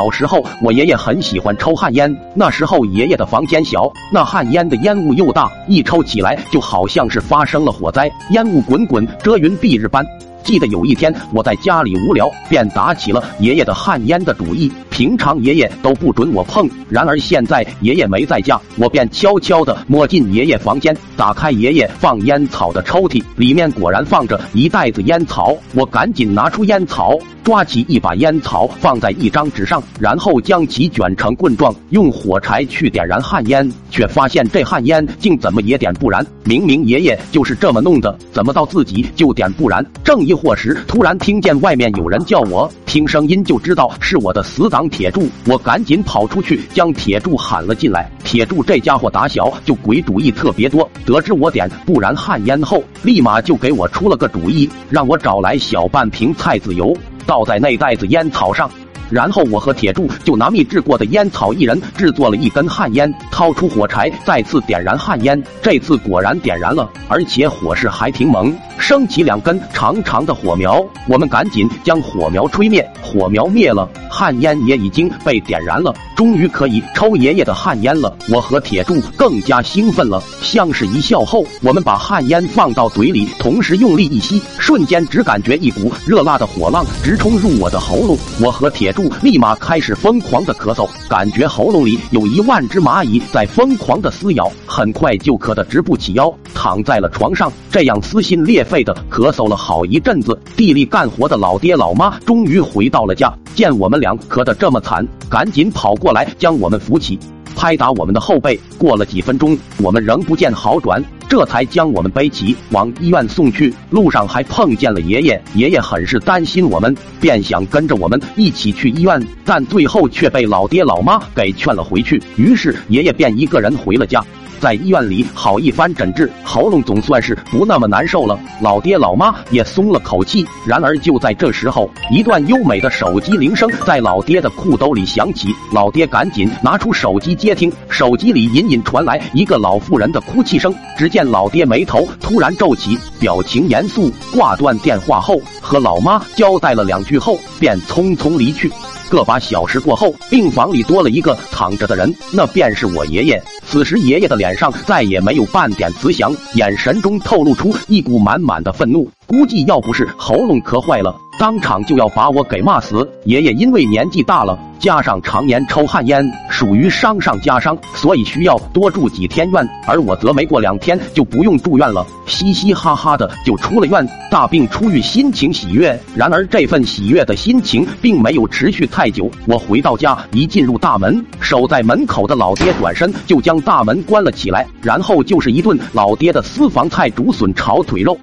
小时候，我爷爷很喜欢抽旱烟。那时候，爷爷的房间小，那旱烟的烟雾又大，一抽起来就好像是发生了火灾，烟雾滚滚，遮云蔽日般。记得有一天，我在家里无聊，便打起了爷爷的旱烟的主意。平常爷爷都不准我碰，然而现在爷爷没在家，我便悄悄地摸进爷爷房间，打开爷爷放烟草的抽屉，里面果然放着一袋子烟草。我赶紧拿出烟草，抓起一把烟草放在一张纸上，然后将其卷成棍状，用火柴去点燃旱烟，却发现这旱烟竟怎么也点不燃。明明爷爷就是这么弄的，怎么到自己就点不燃？正疑惑时，突然听见外面有人叫我，听声音就知道是我的死党。铁柱，我赶紧跑出去将铁柱喊了进来。铁柱这家伙打小就鬼主意特别多，得知我点不燃旱烟后，立马就给我出了个主意，让我找来小半瓶菜籽油，倒在那袋子烟草上。然后我和铁柱就拿秘制过的烟草，一人制作了一根旱烟，掏出火柴，再次点燃旱烟。这次果然点燃了，而且火势还挺猛，升起两根长长的火苗。我们赶紧将火苗吹灭，火苗灭了，旱烟也已经被点燃了。终于可以抽爷爷的旱烟了，我和铁柱更加兴奋了。相视一笑后，我们把旱烟放到嘴里，同时用力一吸，瞬间只感觉一股热辣的火浪直冲入我的喉咙。我和铁柱立马开始疯狂的咳嗽，感觉喉咙里有一万只蚂蚁在疯狂的撕咬，很快就咳得直不起腰，躺在了床上，这样撕心裂肺的咳嗽了好一阵子。地里干活的老爹老妈终于回到了家，见我们俩咳得这么惨，赶紧跑过。来将我们扶起，拍打我们的后背。过了几分钟，我们仍不见好转，这才将我们背起往医院送去。路上还碰见了爷爷，爷爷很是担心我们，便想跟着我们一起去医院，但最后却被老爹老妈给劝了回去。于是爷爷便一个人回了家。在医院里好一番诊治，喉咙总算是不那么难受了。老爹老妈也松了口气。然而就在这时候，一段优美的手机铃声在老爹的裤兜里响起。老爹赶紧拿出手机接听，手机里隐隐传来一个老妇人的哭泣声。只见老爹眉头突然皱起，表情严肃，挂断电话后和老妈交代了两句后，便匆匆离去。个把小时过后，病房里多了一个躺着的人，那便是我爷爷。此时爷爷的脸上再也没有半点慈祥，眼神中透露出一股满满的愤怒。估计要不是喉咙咳坏了，当场就要把我给骂死。爷爷因为年纪大了。加上常年抽旱烟，属于伤上加伤，所以需要多住几天院。而我则没过两天就不用住院了，嘻嘻哈哈的就出了院。大病初愈，心情喜悦。然而这份喜悦的心情并没有持续太久。我回到家，一进入大门，守在门口的老爹转身就将大门关了起来，然后就是一顿老爹的私房菜——竹笋炒腿肉。